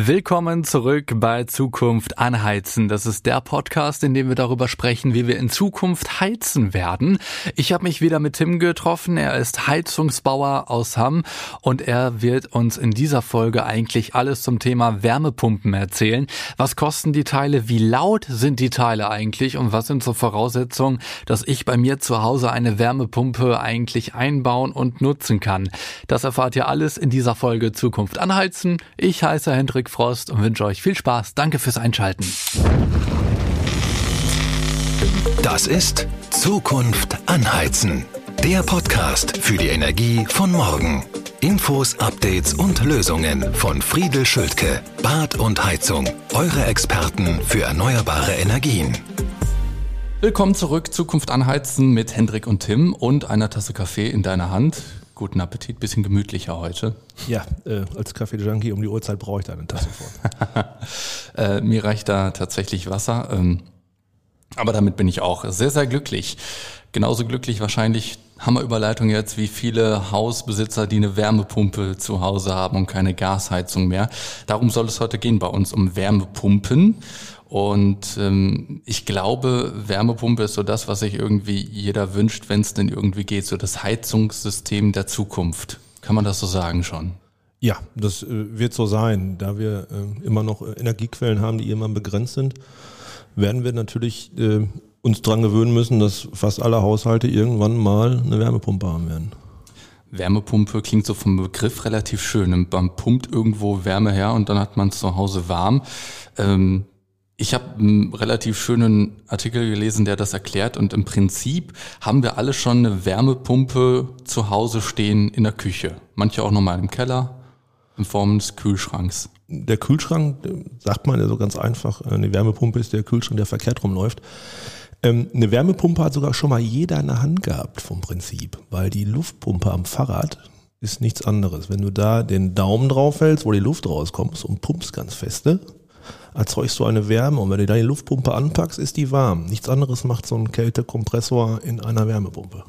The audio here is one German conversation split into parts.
Willkommen zurück bei Zukunft anheizen. Das ist der Podcast, in dem wir darüber sprechen, wie wir in Zukunft heizen werden. Ich habe mich wieder mit Tim getroffen. Er ist Heizungsbauer aus Hamm und er wird uns in dieser Folge eigentlich alles zum Thema Wärmepumpen erzählen. Was kosten die Teile? Wie laut sind die Teile eigentlich? Und was sind so Voraussetzungen, dass ich bei mir zu Hause eine Wärmepumpe eigentlich einbauen und nutzen kann? Das erfahrt ihr alles in dieser Folge Zukunft anheizen. Ich heiße Hendrik Frost und wünsche euch viel Spaß. Danke fürs Einschalten. Das ist Zukunft anheizen. Der Podcast für die Energie von morgen. Infos, Updates und Lösungen von Friedel Schültke, Bad und Heizung. Eure Experten für erneuerbare Energien. Willkommen zurück, Zukunft anheizen mit Hendrik und Tim und einer Tasse Kaffee in deiner Hand. Guten Appetit, bisschen gemütlicher heute. Ja, äh, als Kaffee-Junkie um die Uhrzeit brauche ich da eine Tasse vor. äh, mir reicht da tatsächlich Wasser. Ähm, aber damit bin ich auch sehr, sehr glücklich. Genauso glücklich wahrscheinlich, Hammerüberleitung jetzt, wie viele Hausbesitzer, die eine Wärmepumpe zu Hause haben und keine Gasheizung mehr. Darum soll es heute gehen bei uns um Wärmepumpen. Und ähm, ich glaube, Wärmepumpe ist so das, was sich irgendwie jeder wünscht, wenn es denn irgendwie geht, so das Heizungssystem der Zukunft. Kann man das so sagen schon? Ja, das äh, wird so sein. Da wir äh, immer noch äh, Energiequellen haben, die immer begrenzt sind, werden wir natürlich äh, uns dran gewöhnen müssen, dass fast alle Haushalte irgendwann mal eine Wärmepumpe haben werden. Wärmepumpe klingt so vom Begriff relativ schön. Man pumpt irgendwo Wärme her und dann hat man es zu Hause warm. Ähm, ich habe einen relativ schönen Artikel gelesen, der das erklärt und im Prinzip haben wir alle schon eine Wärmepumpe zu Hause stehen in der Küche. Manche auch nochmal im Keller in Form des Kühlschranks. Der Kühlschrank, sagt man ja so ganz einfach, eine Wärmepumpe ist der Kühlschrank, der verkehrt rumläuft. Ähm, eine Wärmepumpe hat sogar schon mal jeder in der Hand gehabt vom Prinzip, weil die Luftpumpe am Fahrrad ist nichts anderes. Wenn du da den Daumen drauf hältst, wo die Luft rauskommt und pumpst ganz feste, erzeugst du eine Wärme und wenn du da die Luftpumpe anpackst, ist die warm. Nichts anderes macht so ein Kältekompressor in einer Wärmepumpe.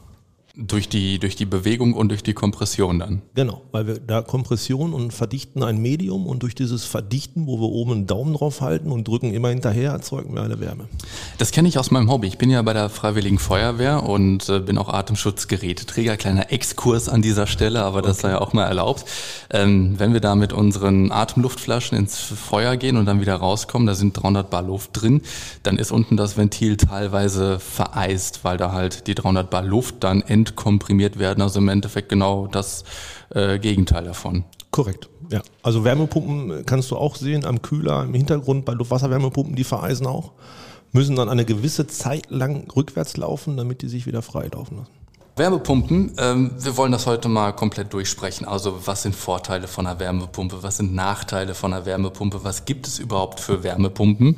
Durch die, durch die Bewegung und durch die Kompression dann. Genau, weil wir da Kompression und verdichten ein Medium und durch dieses Verdichten, wo wir oben einen Daumen drauf halten und drücken immer hinterher, erzeugen wir eine Wärme. Das kenne ich aus meinem Hobby. Ich bin ja bei der Freiwilligen Feuerwehr und äh, bin auch Atemschutzgeräteträger. Kleiner Exkurs an dieser Stelle, aber das sei ja auch mal erlaubt. Ähm, wenn wir da mit unseren Atemluftflaschen ins Feuer gehen und dann wieder rauskommen, da sind 300 Bar Luft drin, dann ist unten das Ventil teilweise vereist, weil da halt die 300 Bar Luft dann ent komprimiert werden. Also im Endeffekt genau das äh, Gegenteil davon. Korrekt. Ja, also Wärmepumpen kannst du auch sehen am Kühler im Hintergrund bei Luftwasserwärmepumpen, die vereisen auch, müssen dann eine gewisse Zeit lang rückwärts laufen, damit die sich wieder frei laufen lassen. Wärmepumpen, ähm, wir wollen das heute mal komplett durchsprechen. Also was sind Vorteile von einer Wärmepumpe, was sind Nachteile von einer Wärmepumpe, was gibt es überhaupt für Wärmepumpen?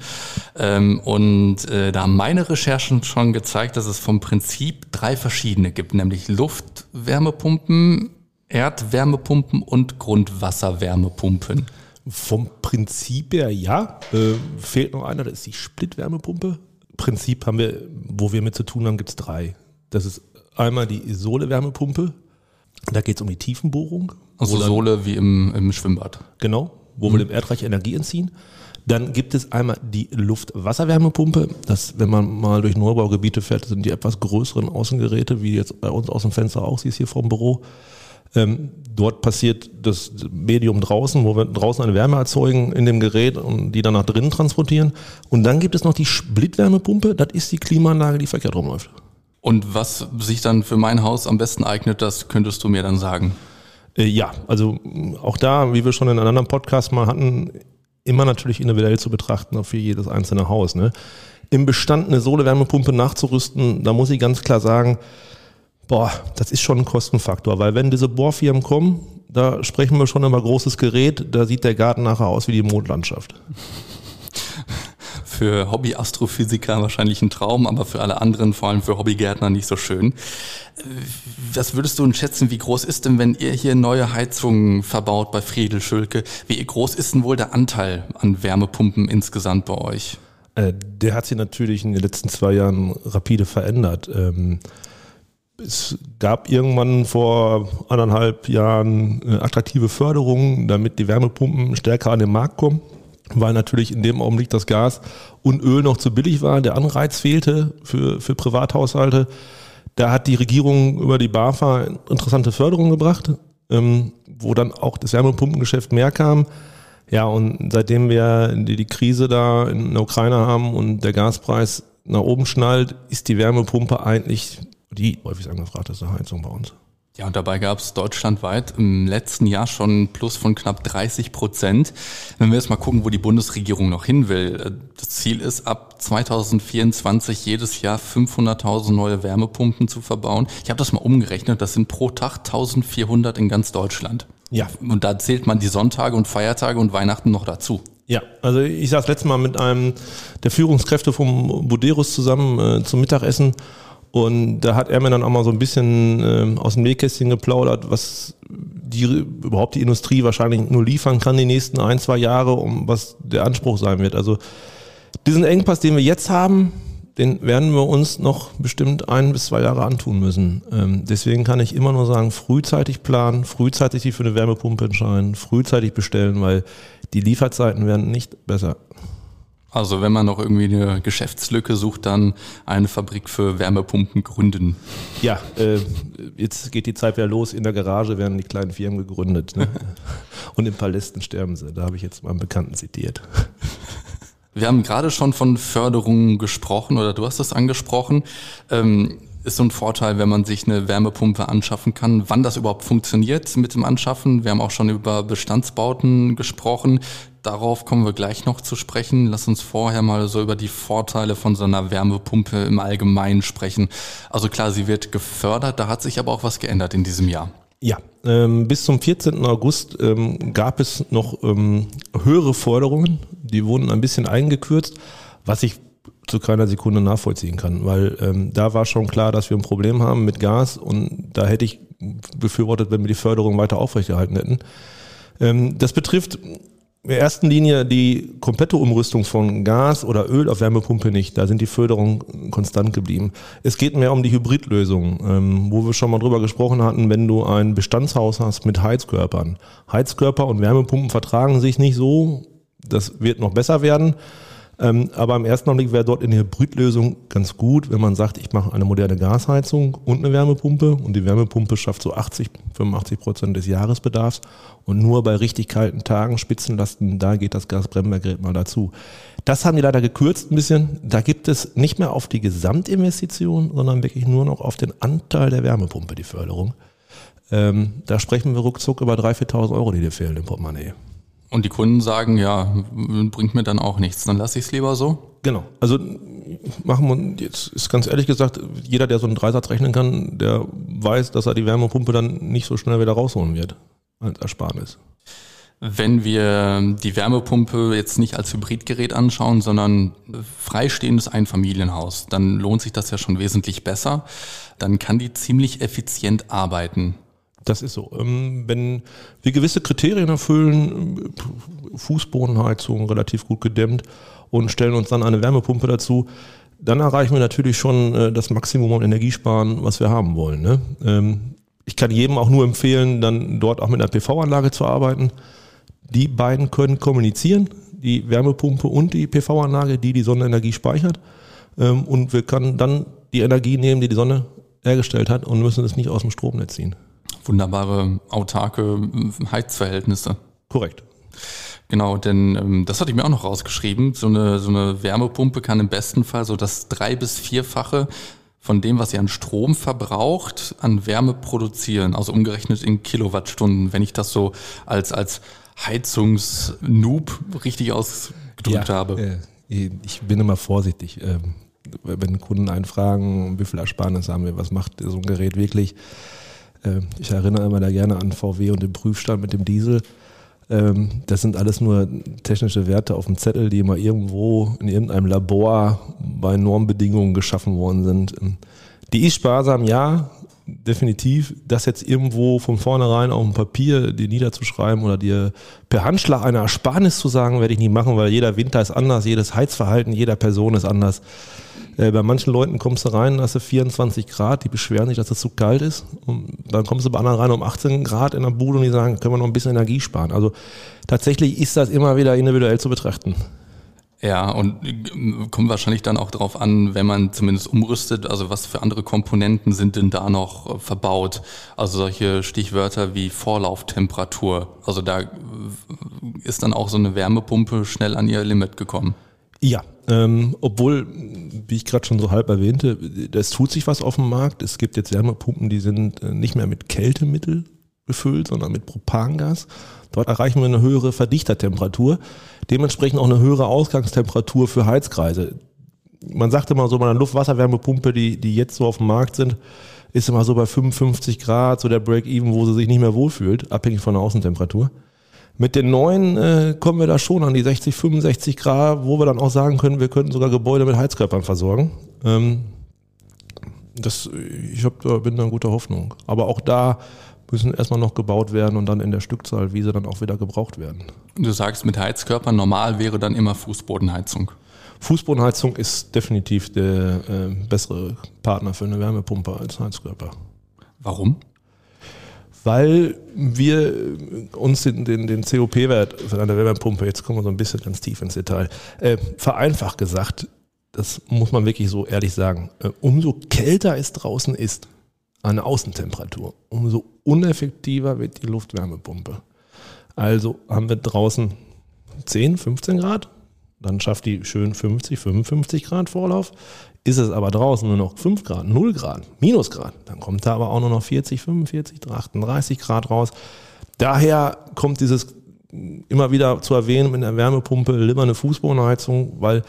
Ähm, und äh, da haben meine Recherchen schon gezeigt, dass es vom Prinzip drei verschiedene gibt, nämlich Luftwärmepumpen, Erdwärmepumpen und Grundwasserwärmepumpen. Vom Prinzip her ja, äh, fehlt noch einer, das ist die Splitwärmepumpe. Prinzip haben wir, wo wir mit zu tun haben, gibt es drei. Das ist einmal die Sohle-Wärmepumpe. Da geht es um die Tiefenbohrung. Also dann, Sohle wie im, im Schwimmbad. Genau, wo mhm. wir dem Erdreich Energie entziehen. Dann gibt es einmal die Luft-Wasser-Wärmepumpe. Das, wenn man mal durch Neubaugebiete fährt, sind die etwas größeren Außengeräte, wie jetzt bei uns aus dem Fenster auch, siehst hier vom Büro. Ähm, dort passiert das Medium draußen, wo wir draußen eine Wärme erzeugen in dem Gerät und die dann nach drinnen transportieren. Und dann gibt es noch die Splitwärmepumpe. Das ist die Klimaanlage, die verkehrt rumläuft. Und was sich dann für mein Haus am besten eignet, das könntest du mir dann sagen. Äh, ja, also auch da, wie wir schon in einem anderen Podcast mal hatten, immer natürlich individuell zu betrachten für jedes einzelne Haus. Ne? Im Bestand eine Sohle-Wärmepumpe nachzurüsten, da muss ich ganz klar sagen, boah, das ist schon ein Kostenfaktor, weil wenn diese Bohrfirmen kommen, da sprechen wir schon über großes Gerät, da sieht der Garten nachher aus wie die Mondlandschaft für Hobby-Astrophysiker wahrscheinlich ein Traum, aber für alle anderen, vor allem für Hobbygärtner, nicht so schön. Was würdest du denn schätzen, wie groß ist denn, wenn ihr hier neue Heizungen verbaut bei Friedel Schülke, wie groß ist denn wohl der Anteil an Wärmepumpen insgesamt bei euch? Äh, der hat sich natürlich in den letzten zwei Jahren rapide verändert. Ähm, es gab irgendwann vor anderthalb Jahren eine attraktive Förderung, damit die Wärmepumpen stärker an den Markt kommen, weil natürlich in dem Augenblick das Gas und Öl noch zu billig war, der Anreiz fehlte für, für Privathaushalte. Da hat die Regierung über die BAFA interessante Förderung gebracht, ähm, wo dann auch das Wärmepumpengeschäft mehr kam. Ja, und seitdem wir die, die Krise da in der Ukraine haben und der Gaspreis nach oben schnallt, ist die Wärmepumpe eigentlich die häufig angefragteste Heizung bei uns. Ja, und dabei gab es deutschlandweit im letzten Jahr schon ein Plus von knapp 30 Prozent. Wenn wir jetzt mal gucken, wo die Bundesregierung noch hin will. Äh, das Ziel ist, ab 2024 jedes Jahr 500.000 neue Wärmepumpen zu verbauen. Ich habe das mal umgerechnet, das sind pro Tag 1400 in ganz Deutschland. Ja. Und da zählt man die Sonntage und Feiertage und Weihnachten noch dazu. Ja, also ich saß letztes Mal mit einem der Führungskräfte vom Buderus zusammen äh, zum Mittagessen und da hat er mir dann auch mal so ein bisschen äh, aus dem Nähkästchen geplaudert, was die überhaupt die Industrie wahrscheinlich nur liefern kann die nächsten ein, zwei Jahre, um was der Anspruch sein wird. Also diesen Engpass, den wir jetzt haben, den werden wir uns noch bestimmt ein bis zwei Jahre antun müssen. Ähm, deswegen kann ich immer nur sagen, frühzeitig planen, frühzeitig sich für eine Wärmepumpe entscheiden, frühzeitig bestellen, weil die Lieferzeiten werden nicht besser. Also wenn man noch irgendwie eine Geschäftslücke sucht, dann eine Fabrik für Wärmepumpen gründen. Ja, äh, jetzt geht die Zeit wieder los. In der Garage werden die kleinen Firmen gegründet. Ne? Und in Palästen sterben sie. Da habe ich jetzt mal einen Bekannten zitiert. Wir haben gerade schon von Förderungen gesprochen oder du hast das angesprochen. Ähm, ist so ein Vorteil, wenn man sich eine Wärmepumpe anschaffen kann. Wann das überhaupt funktioniert mit dem Anschaffen. Wir haben auch schon über Bestandsbauten gesprochen. Darauf kommen wir gleich noch zu sprechen. Lass uns vorher mal so über die Vorteile von so einer Wärmepumpe im Allgemeinen sprechen. Also klar, sie wird gefördert, da hat sich aber auch was geändert in diesem Jahr. Ja, ähm, bis zum 14. August ähm, gab es noch ähm, höhere Forderungen, die wurden ein bisschen eingekürzt, was ich zu keiner Sekunde nachvollziehen kann, weil ähm, da war schon klar, dass wir ein Problem haben mit Gas und da hätte ich befürwortet, wenn wir die Förderung weiter aufrechterhalten hätten. Ähm, das betrifft in der ersten Linie die komplette Umrüstung von Gas oder Öl auf Wärmepumpe nicht. Da sind die Förderungen konstant geblieben. Es geht mehr um die Hybridlösung, ähm, wo wir schon mal drüber gesprochen hatten, wenn du ein Bestandshaus hast mit Heizkörpern. Heizkörper und Wärmepumpen vertragen sich nicht so. Das wird noch besser werden. Ähm, aber im ersten Augenblick wäre dort in der Hybridlösung ganz gut, wenn man sagt, ich mache eine moderne Gasheizung und eine Wärmepumpe und die Wärmepumpe schafft so 80, 85 Prozent des Jahresbedarfs und nur bei richtig kalten Tagen, Spitzenlasten, da geht das Gasbrennwerkgerät mal dazu. Das haben die leider gekürzt ein bisschen. Da gibt es nicht mehr auf die Gesamtinvestition, sondern wirklich nur noch auf den Anteil der Wärmepumpe die Förderung. Ähm, da sprechen wir ruckzuck über 3.000, 4.000 Euro, die dir fehlen im Portemonnaie. Und die Kunden sagen, ja, bringt mir dann auch nichts, dann lasse ich es lieber so? Genau. Also machen wir, jetzt ist ganz ehrlich gesagt, jeder, der so einen Dreisatz rechnen kann, der weiß, dass er die Wärmepumpe dann nicht so schnell wieder rausholen wird als Ersparnis. Wenn wir die Wärmepumpe jetzt nicht als Hybridgerät anschauen, sondern freistehendes Einfamilienhaus, dann lohnt sich das ja schon wesentlich besser. Dann kann die ziemlich effizient arbeiten. Das ist so. Ähm, wenn wir gewisse Kriterien erfüllen, Fußbodenheizung relativ gut gedämmt und stellen uns dann eine Wärmepumpe dazu, dann erreichen wir natürlich schon äh, das Maximum an Energiesparen, was wir haben wollen. Ne? Ähm, ich kann jedem auch nur empfehlen, dann dort auch mit einer PV-Anlage zu arbeiten. Die beiden können kommunizieren, die Wärmepumpe und die PV-Anlage, die die Sonnenenergie speichert. Ähm, und wir können dann die Energie nehmen, die die Sonne hergestellt hat und müssen es nicht aus dem Stromnetz ziehen wunderbare autarke Heizverhältnisse. Korrekt. Genau, denn ähm, das hatte ich mir auch noch rausgeschrieben. So eine, so eine Wärmepumpe kann im besten Fall so das drei- bis vierfache von dem, was sie an Strom verbraucht, an Wärme produzieren. Also umgerechnet in Kilowattstunden, wenn ich das so als, als Heizungsnoob richtig ausgedrückt ja, habe. Äh, ich bin immer vorsichtig. Ähm, wenn Kunden einfragen, wie viel Ersparnis haben wir, was macht so ein Gerät wirklich? Ähm, ich erinnere immer da gerne an VW und den Prüfstand mit dem Diesel. Ähm, das sind alles nur technische Werte auf dem Zettel, die immer irgendwo in irgendeinem Labor bei Normbedingungen geschaffen worden sind. Ähm, die ist sparsam, ja, definitiv. Das jetzt irgendwo von vornherein auf dem Papier dir niederzuschreiben oder dir per Handschlag eine Ersparnis zu sagen, werde ich nicht machen, weil jeder Winter ist anders, jedes Heizverhalten jeder Person ist anders. Äh, bei manchen Leuten kommst du rein, hast du 24 Grad, die beschweren sich, dass es zu kalt ist. Und dann kommst du bei anderen rein um 18 Grad in der Bude und die sagen, können wir noch ein bisschen Energie sparen. Also tatsächlich ist das immer wieder individuell zu betrachten. Ja, und äh, kommt wahrscheinlich dann auch darauf an, wenn man zumindest umrüstet, also was für andere Komponenten sind denn da noch äh, verbaut? Also solche Stichwörter wie Vorlauftemperatur. Also da äh, ist dann auch so eine Wärmepumpe schnell an ihr Limit gekommen. Ja, ähm, obwohl, wie ich gerade schon so halb erwähnte, es tut sich was auf dem Markt. Es gibt jetzt Wärmepumpen, die sind nicht mehr mit Kältemittel befüllt, sondern mit Propangas. Dort erreichen wir eine höhere Verdichtertemperatur, dementsprechend auch eine höhere Ausgangstemperatur für Heizkreise. Man sagt immer so bei einer Luft-Wasser-Wärmepumpe, die, die jetzt so auf dem Markt sind, ist immer so bei 55 Grad, so der Break-Even, wo sie sich nicht mehr wohlfühlt, abhängig von der Außentemperatur. Mit den neuen äh, kommen wir da schon an die 60, 65 Grad, wo wir dann auch sagen können, wir könnten sogar Gebäude mit Heizkörpern versorgen. Ähm, das, ich hab, bin da in guter Hoffnung. Aber auch da müssen erstmal noch gebaut werden und dann in der Stückzahl, wie sie dann auch wieder gebraucht werden. Du sagst mit Heizkörpern, normal wäre dann immer Fußbodenheizung. Fußbodenheizung ist definitiv der äh, bessere Partner für eine Wärmepumpe als Heizkörper. Warum? Weil wir uns den, den, den COP-Wert von einer Wärmepumpe, jetzt kommen wir so ein bisschen ganz tief ins Detail, äh, vereinfacht gesagt, das muss man wirklich so ehrlich sagen, äh, umso kälter es draußen ist, eine Außentemperatur, umso uneffektiver wird die Luftwärmepumpe. Also haben wir draußen 10, 15 Grad, dann schafft die schön 50, 55 Grad Vorlauf. Ist es aber draußen nur noch 5 Grad, 0 Grad, Minusgrad, dann kommt da aber auch nur noch 40, 45, 38 Grad raus. Daher kommt dieses immer wieder zu erwähnen mit der Wärmepumpe lieber eine Fußbodenheizung, weil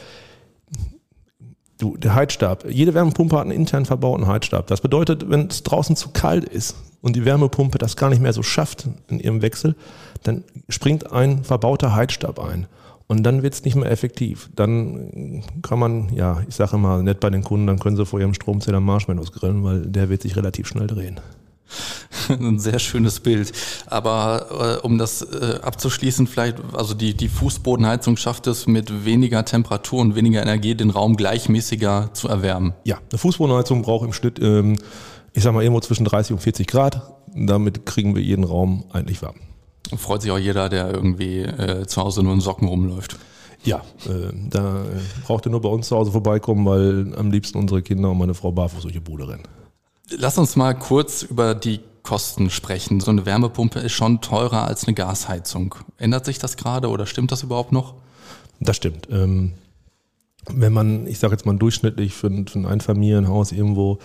Du, der Heizstab. Jede Wärmepumpe hat einen intern verbauten Heizstab. Das bedeutet, wenn es draußen zu kalt ist und die Wärmepumpe das gar nicht mehr so schafft in ihrem Wechsel, dann springt ein verbauter Heizstab ein. Und dann wird es nicht mehr effektiv. Dann kann man, ja, ich sage immer nett bei den Kunden, dann können sie vor ihrem Stromzähler Marshmallows grillen, weil der wird sich relativ schnell drehen. Ein sehr schönes Bild. Aber äh, um das äh, abzuschließen, vielleicht, also die, die Fußbodenheizung schafft es mit weniger Temperatur und weniger Energie, den Raum gleichmäßiger zu erwärmen. Ja, eine Fußbodenheizung braucht im Schnitt, ähm, ich sag mal, irgendwo zwischen 30 und 40 Grad. Damit kriegen wir jeden Raum eigentlich warm. Freut sich auch jeder, der irgendwie äh, zu Hause nur in Socken rumläuft. Ja, äh, da braucht er nur bei uns zu Hause vorbeikommen, weil am liebsten unsere Kinder und meine Frau barfuß durch die Bude rennen. Lass uns mal kurz über die Kosten sprechen. So eine Wärmepumpe ist schon teurer als eine Gasheizung. Ändert sich das gerade oder stimmt das überhaupt noch? Das stimmt. Ähm, wenn man, ich sage jetzt mal durchschnittlich für ein, für ein Einfamilienhaus irgendwo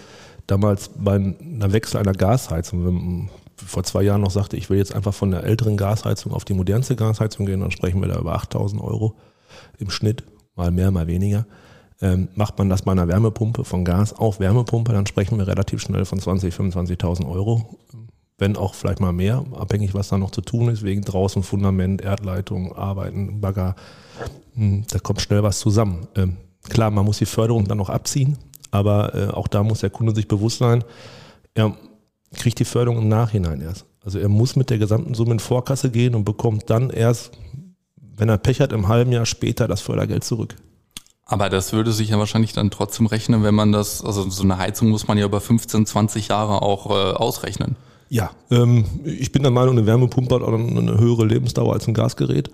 damals bei einem Wechsel einer Gasheizung, wenn vor zwei Jahren noch sagte, ich will jetzt einfach von der älteren Gasheizung auf die modernste Gasheizung gehen, dann sprechen wir da über 8000 Euro im Schnitt, mal mehr, mal weniger. Ähm, macht man das bei einer Wärmepumpe von Gas auf Wärmepumpe, dann sprechen wir relativ schnell von 20, 25.000 Euro. Wenn auch vielleicht mal mehr, abhängig was da noch zu tun ist, wegen draußen Fundament, Erdleitung, Arbeiten, Bagger. Hm, da kommt schnell was zusammen. Ähm, klar, man muss die Förderung dann noch abziehen, aber äh, auch da muss der Kunde sich bewusst sein, er kriegt die Förderung im Nachhinein erst. Also er muss mit der gesamten Summe in Vorkasse gehen und bekommt dann erst, wenn er Pech hat, im halben Jahr später das Fördergeld zurück. Aber das würde sich ja wahrscheinlich dann trotzdem rechnen, wenn man das, also so eine Heizung muss man ja über 15, 20 Jahre auch äh, ausrechnen. Ja, ähm, ich bin der Meinung, eine Wärmepumpe hat auch eine höhere Lebensdauer als ein Gasgerät.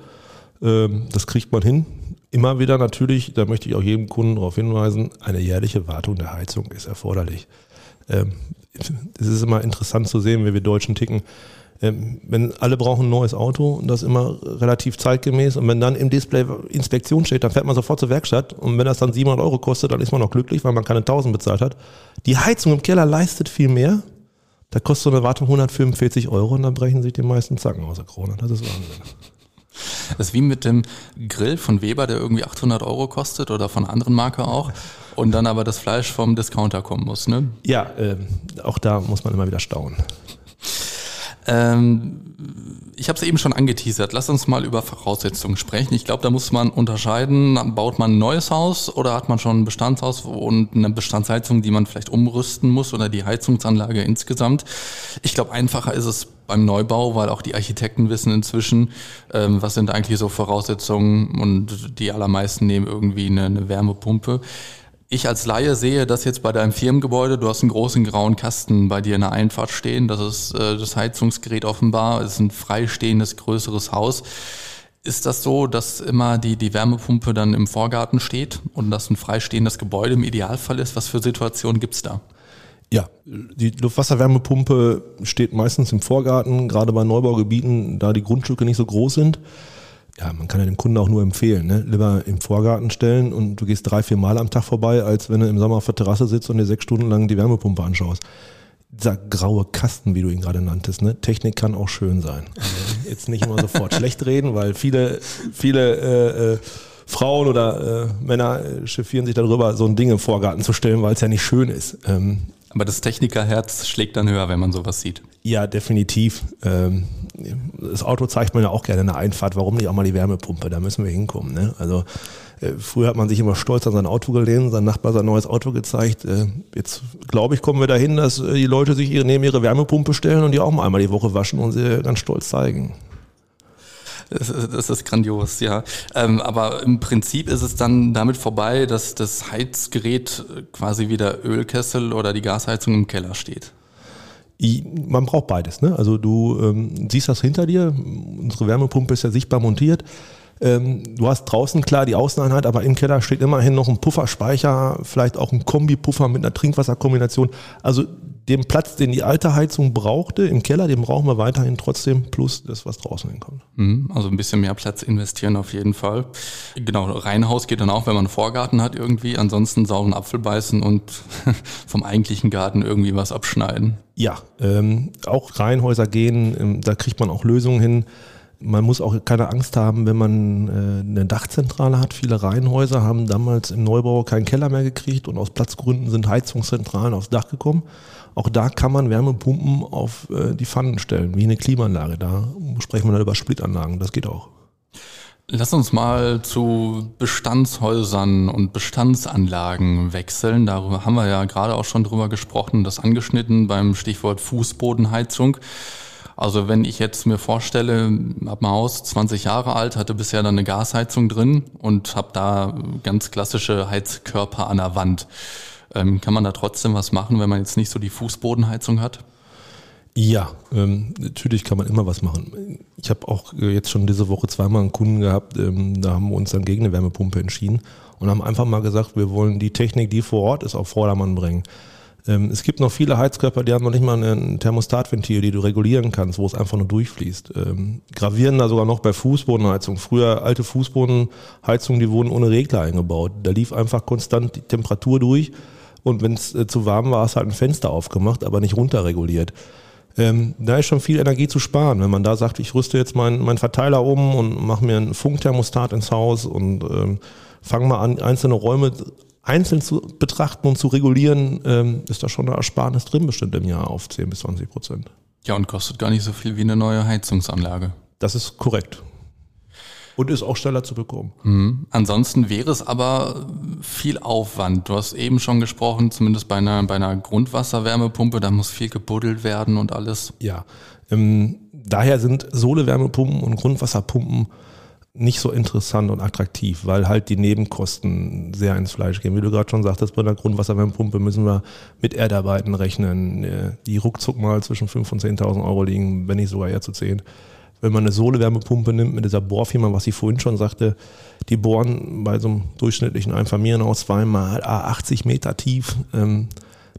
Ähm, das kriegt man hin. Immer wieder natürlich, da möchte ich auch jedem Kunden darauf hinweisen, eine jährliche Wartung der Heizung ist erforderlich. Ähm, es ist immer interessant zu sehen, wie wir Deutschen ticken. Ähm, wenn alle brauchen ein neues Auto und das immer relativ zeitgemäß und wenn dann im Display Inspektion steht, dann fährt man sofort zur Werkstatt und wenn das dann 700 Euro kostet, dann ist man noch glücklich, weil man keine 1000 bezahlt hat. Die Heizung im Keller leistet viel mehr. Da kostet so eine Wartung 145 Euro und dann brechen sich die meisten Zacken aus der Krone. Das ist Wahnsinn. Das ist wie mit dem Grill von Weber, der irgendwie 800 Euro kostet oder von anderen Marke auch und dann aber das Fleisch vom Discounter kommen muss, ne? Ja, äh, auch da muss man immer wieder staunen. Ähm, ich habe es eben schon angeteasert. Lass uns mal über Voraussetzungen sprechen. Ich glaube, da muss man unterscheiden, baut man ein neues Haus oder hat man schon ein Bestandshaus und eine Bestandsheizung, die man vielleicht umrüsten muss oder die Heizungsanlage insgesamt. Ich glaube, einfacher ist es beim Neubau, weil auch die Architekten wissen inzwischen, ähm, was sind eigentlich so Voraussetzungen und die allermeisten nehmen irgendwie eine, eine Wärmepumpe. Ich als Laie sehe das jetzt bei deinem Firmengebäude. Du hast einen großen grauen Kasten bei dir in der Einfahrt stehen. Das ist äh, das Heizungsgerät offenbar. Es ist ein freistehendes, größeres Haus. Ist das so, dass immer die, die Wärmepumpe dann im Vorgarten steht und das ein freistehendes Gebäude im Idealfall ist? Was für Situationen gibt's da? Ja, die Luftwasserwärmepumpe steht meistens im Vorgarten, gerade bei Neubaugebieten, da die Grundstücke nicht so groß sind ja, man kann ja dem Kunden auch nur empfehlen, ne? lieber im Vorgarten stellen und du gehst drei, vier Mal am Tag vorbei, als wenn du im Sommer auf der Terrasse sitzt und dir sechs Stunden lang die Wärmepumpe anschaust. Dieser graue Kasten, wie du ihn gerade nanntest, ne? Technik kann auch schön sein. Also jetzt nicht immer sofort schlecht reden, weil viele, viele äh, äh, Frauen oder äh, Männer äh, chauffieren sich darüber, so ein Ding im Vorgarten zu stellen, weil es ja nicht schön ist. Ähm, aber das Technikerherz schlägt dann höher, wenn man sowas sieht. Ja, definitiv. Ähm, das Auto zeigt man ja auch gerne in der Einfahrt. Warum nicht auch mal die Wärmepumpe? Da müssen wir hinkommen. Ne? Also äh, früher hat man sich immer stolz an sein Auto gelehnt, sein Nachbar sein neues Auto gezeigt. Äh, jetzt glaube ich, kommen wir dahin, dass äh, die Leute sich neben ihre Wärmepumpe stellen und die auch mal einmal die Woche waschen und sie ganz stolz zeigen. Das ist grandios, ja. Ähm, aber im Prinzip ist es dann damit vorbei, dass das Heizgerät quasi wie der Ölkessel oder die Gasheizung im Keller steht. Man braucht beides. Ne? Also du ähm, siehst das hinter dir. Unsere Wärmepumpe ist ja sichtbar montiert. Ähm, du hast draußen klar die Außeneinheit, aber im Keller steht immerhin noch ein Pufferspeicher, vielleicht auch ein Kombipuffer mit einer Trinkwasserkombination. Also den Platz, den die alte Heizung brauchte im Keller, den brauchen wir weiterhin trotzdem, plus das, was draußen hinkommt. Mhm, also ein bisschen mehr Platz investieren auf jeden Fall. Genau, Reihenhaus geht dann auch, wenn man einen Vorgarten hat irgendwie. Ansonsten sauren Apfel beißen und vom eigentlichen Garten irgendwie was abschneiden. Ja, ähm, auch Reihenhäuser gehen, ähm, da kriegt man auch Lösungen hin. Man muss auch keine Angst haben, wenn man äh, eine Dachzentrale hat. Viele Reihenhäuser haben damals im Neubau keinen Keller mehr gekriegt und aus Platzgründen sind Heizungszentralen aufs Dach gekommen. Auch da kann man Wärmepumpen auf äh, die Pfannen stellen, wie eine Klimaanlage. Da sprechen wir dann über Splitanlagen, das geht auch. Lass uns mal zu Bestandshäusern und Bestandsanlagen wechseln. Darüber haben wir ja gerade auch schon drüber gesprochen, das angeschnitten beim Stichwort Fußbodenheizung. Also wenn ich jetzt mir vorstelle, habe ein Haus 20 Jahre alt, hatte bisher dann eine Gasheizung drin und habe da ganz klassische Heizkörper an der Wand. Ähm, kann man da trotzdem was machen, wenn man jetzt nicht so die Fußbodenheizung hat? Ja, ähm, natürlich kann man immer was machen. Ich habe auch äh, jetzt schon diese Woche zweimal einen Kunden gehabt, ähm, da haben wir uns dann gegen eine Wärmepumpe entschieden und haben einfach mal gesagt, wir wollen die Technik, die vor Ort ist, auf Vordermann bringen. Ähm, es gibt noch viele Heizkörper, die haben noch nicht mal ein Thermostatventil, die du regulieren kannst, wo es einfach nur durchfließt. Ähm, gravierender sogar noch bei Fußbodenheizung. Früher alte Fußbodenheizungen, die wurden ohne Regler eingebaut. Da lief einfach konstant die Temperatur durch und wenn es äh, zu warm war, hast du halt ein Fenster aufgemacht, aber nicht runterreguliert. Ähm, da ist schon viel Energie zu sparen, wenn man da sagt, ich rüste jetzt meinen mein Verteiler um und mache mir einen Funkthermostat ins Haus und ähm, fange mal an, einzelne Räume einzeln zu betrachten und zu regulieren, ähm, ist da schon eine Ersparnis drin, bestimmt im Jahr auf 10 bis 20 Prozent. Ja, und kostet gar nicht so viel wie eine neue Heizungsanlage. Das ist korrekt. Und ist auch schneller zu bekommen. Mhm. Ansonsten wäre es aber viel Aufwand. Du hast eben schon gesprochen, zumindest bei einer, bei einer Grundwasserwärmepumpe, da muss viel gebuddelt werden und alles. Ja, ähm, daher sind Sohlewärmepumpen und Grundwasserpumpen nicht so interessant und attraktiv, weil halt die Nebenkosten sehr ins Fleisch gehen. Wie du gerade schon sagtest, bei einer Grundwasserwärmepumpe müssen wir mit Erdarbeiten rechnen, äh, die ruckzuck mal zwischen 5.000 und 10.000 Euro liegen, wenn nicht sogar eher zu 10. Wenn man eine Sohlewärmepumpe nimmt mit dieser Bohrfirma, was ich vorhin schon sagte, die bohren bei so einem durchschnittlichen Einfamilienhaus zweimal 80 Meter tief. Ähm,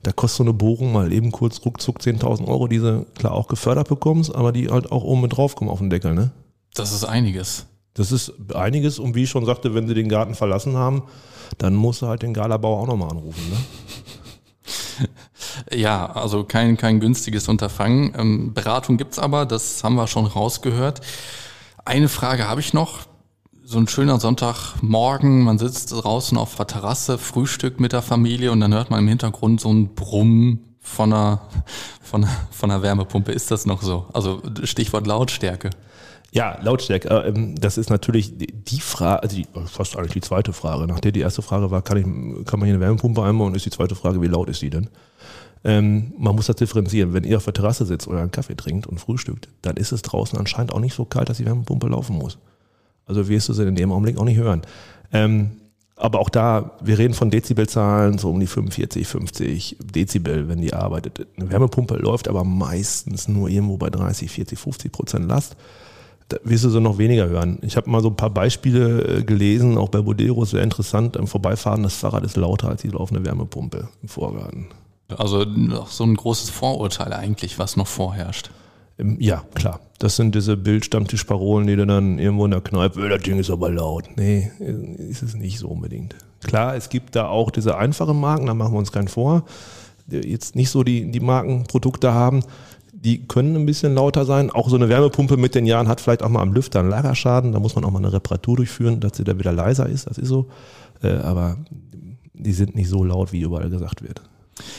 da kostet so eine Bohrung mal eben kurz ruckzuck 10.000 Euro, die du klar auch gefördert bekommst, aber die halt auch oben mit draufkommen auf den Deckel. Ne? Das ist einiges. Das ist einiges und wie ich schon sagte, wenn sie den Garten verlassen haben, dann musst du halt den Galabauer auch nochmal anrufen. Ne? Ja, also kein, kein günstiges Unterfangen. Ähm, Beratung gibt's aber, das haben wir schon rausgehört. Eine Frage habe ich noch. So ein schöner Sonntagmorgen, man sitzt draußen auf der Terrasse, Frühstück mit der Familie und dann hört man im Hintergrund so ein Brummen von einer, von, von einer Wärmepumpe. Ist das noch so? Also Stichwort Lautstärke. Ja, Lautstärke. Äh, ähm, das ist natürlich die Frage, also fast eigentlich die zweite Frage. Nachdem die erste Frage war, kann, ich, kann man hier eine Wärmepumpe einbauen, ist die zweite Frage, wie laut ist die denn? Ähm, man muss das differenzieren. Wenn ihr auf der Terrasse sitzt oder einen Kaffee trinkt und frühstückt, dann ist es draußen anscheinend auch nicht so kalt, dass die Wärmepumpe laufen muss. Also wirst du sie in dem Augenblick auch nicht hören. Ähm, Aber auch da, wir reden von Dezibelzahlen, so um die 45, 50 Dezibel, wenn die arbeitet. Eine Wärmepumpe läuft aber meistens nur irgendwo bei 30, 40, 50 Prozent Last. Da wirst du so noch weniger hören. Ich habe mal so ein paar Beispiele äh, gelesen, auch bei Boderos, sehr interessant. Im Vorbeifahren, das Fahrrad ist lauter als die laufende Wärmepumpe im Vorgarten. Also noch so ein großes Vorurteil eigentlich, was noch vorherrscht. Ähm, ja, klar. Das sind diese Bildstammtischparolen, die du dann irgendwo in der Kneipe, äh, das Ding ist aber laut. Nee, äh, ist es nicht so unbedingt. Klar, es gibt da auch diese einfachen Marken, da machen wir uns keinen vor, die jetzt nicht so die, die Markenprodukte haben. Die können ein bisschen lauter sein. Auch so eine Wärmepumpe mit den Jahren hat vielleicht auch mal am Lüfter einen Lagerschaden. Da muss man auch mal eine Reparatur durchführen, dass sie da wieder leiser ist. Das ist so. Äh, aber die sind nicht so laut, wie überall gesagt wird.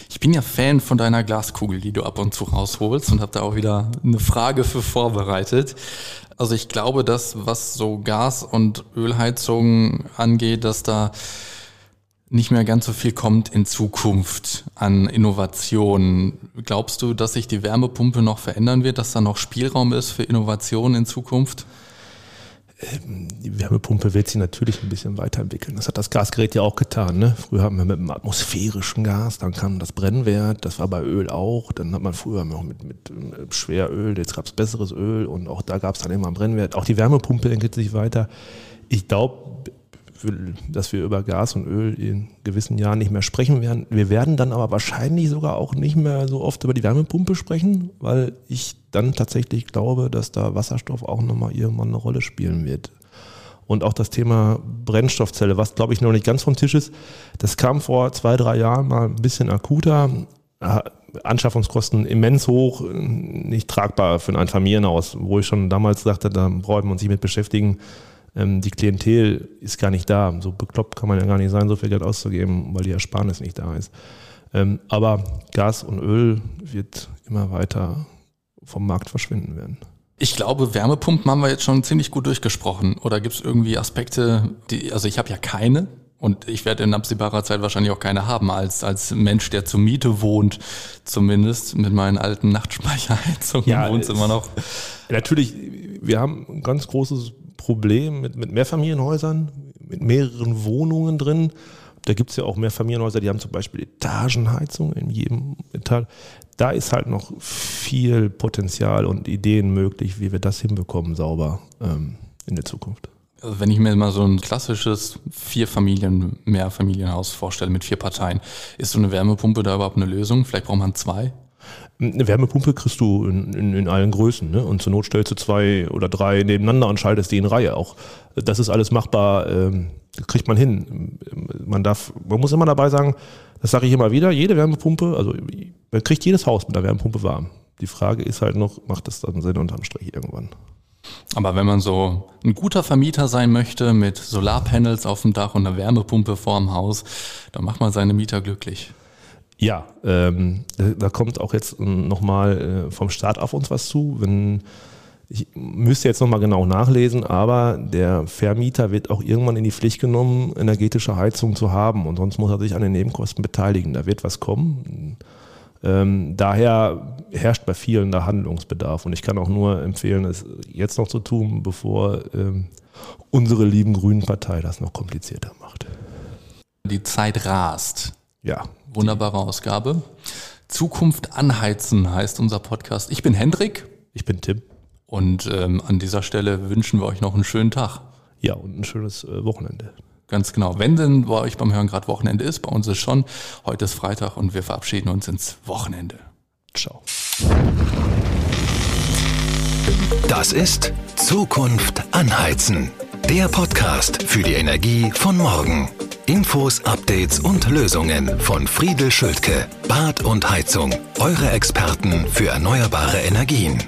Ich bin ja Fan von deiner Glaskugel, die du ab und zu rausholst und habe da auch wieder eine Frage für vorbereitet. Also ich glaube, dass was so Gas- und Ölheizungen angeht, dass da nicht mehr ganz so viel kommt in Zukunft an Innovationen. Glaubst du, dass sich die Wärmepumpe noch verändern wird, dass da noch Spielraum ist für Innovationen in Zukunft? Ähm, die Wärmepumpe wird sich natürlich ein bisschen weiterentwickeln. Das hat das Gasgerät ja auch getan. Ne? Früher haben wir mit einem atmosphärischen Gas, dann kam das Brennwert, das war bei Öl auch. Dann hat man früher noch mit, mit äh, Schweröl, jetzt gab es besseres Öl und auch da gab es dann immer einen Brennwert. Auch die Wärmepumpe entwickelt sich weiter. Ich glaube, dass wir über Gas und Öl in gewissen Jahren nicht mehr sprechen werden. Wir werden dann aber wahrscheinlich sogar auch nicht mehr so oft über die Wärmepumpe sprechen, weil ich dann tatsächlich glaube, dass da Wasserstoff auch nochmal irgendwann eine Rolle spielen wird. Und auch das Thema Brennstoffzelle, was glaube ich noch nicht ganz vom Tisch ist, das kam vor zwei, drei Jahren mal ein bisschen akuter. Anschaffungskosten immens hoch, nicht tragbar für ein Familienhaus, wo ich schon damals sagte, da brauchen wir uns nicht mit beschäftigen ähm, die Klientel ist gar nicht da. So bekloppt kann man ja gar nicht sein, so viel Geld auszugeben, weil die Ersparnis nicht da ist. Ähm, aber Gas und Öl wird immer weiter vom Markt verschwinden werden. Ich glaube, Wärmepumpen haben wir jetzt schon ziemlich gut durchgesprochen. Oder gibt es irgendwie Aspekte, die, also ich habe ja keine und ich werde in absehbarer Zeit wahrscheinlich auch keine haben, als, als Mensch, der zur Miete wohnt, zumindest mit meinen alten Nachtspeicherheizungen ja, im Wohnzimmer noch. Natürlich, wir haben ein ganz großes Problem mit, mit Mehrfamilienhäusern, mit mehreren Wohnungen drin. Da gibt es ja auch Mehrfamilienhäuser, die haben zum Beispiel Etagenheizung in jedem Teil. Da ist halt noch viel Potenzial und Ideen möglich, wie wir das hinbekommen, sauber ähm, in der Zukunft. Also wenn ich mir mal so ein klassisches Vier-Familien-, Mehrfamilienhaus vorstelle mit vier Parteien, ist so eine Wärmepumpe da überhaupt eine Lösung? Vielleicht braucht man zwei? Eine Wärmepumpe kriegst du in, in, in allen Größen. Ne? Und zur Not stellst du zwei oder drei nebeneinander und schaltest die in Reihe. Auch das ist alles machbar, ähm, kriegt man hin. Man darf, man muss immer dabei sagen, das sage ich immer wieder, jede Wärmepumpe, also man kriegt jedes Haus mit einer Wärmepumpe warm. Die Frage ist halt noch, macht das dann Sinn unterm Strich irgendwann? Aber wenn man so ein guter Vermieter sein möchte mit Solarpanels auf dem Dach und einer Wärmepumpe vorm Haus, dann macht man seine Mieter glücklich. Ja, ähm, da, kommt auch jetzt nochmal äh, vom Staat auf uns was zu. Wenn, ich müsste jetzt nochmal genau nachlesen, aber der Vermieter wird auch irgendwann in die Pflicht genommen, energetische Heizung zu haben und sonst muss er sich an den Nebenkosten beteiligen. Da wird was kommen. Ähm, daher herrscht bei vielen da Handlungsbedarf und ich kann auch nur empfehlen, es jetzt noch zu tun, bevor ähm, unsere lieben Grünen Partei das noch komplizierter macht. Die Zeit rast. Ja, Wunderbare Ausgabe. Zukunft anheizen heißt unser Podcast. Ich bin Hendrik. Ich bin Tim. Und ähm, an dieser Stelle wünschen wir euch noch einen schönen Tag. Ja, und ein schönes äh, Wochenende. Ganz genau. Wenn denn bei euch beim Hören gerade Wochenende ist, bei uns ist schon. Heute ist Freitag und wir verabschieden uns ins Wochenende. Ciao. Das ist Zukunft anheizen. Der Podcast für die Energie von morgen. Infos, Updates und Lösungen von Friedel Schultke. Bad und Heizung. Eure Experten für erneuerbare Energien.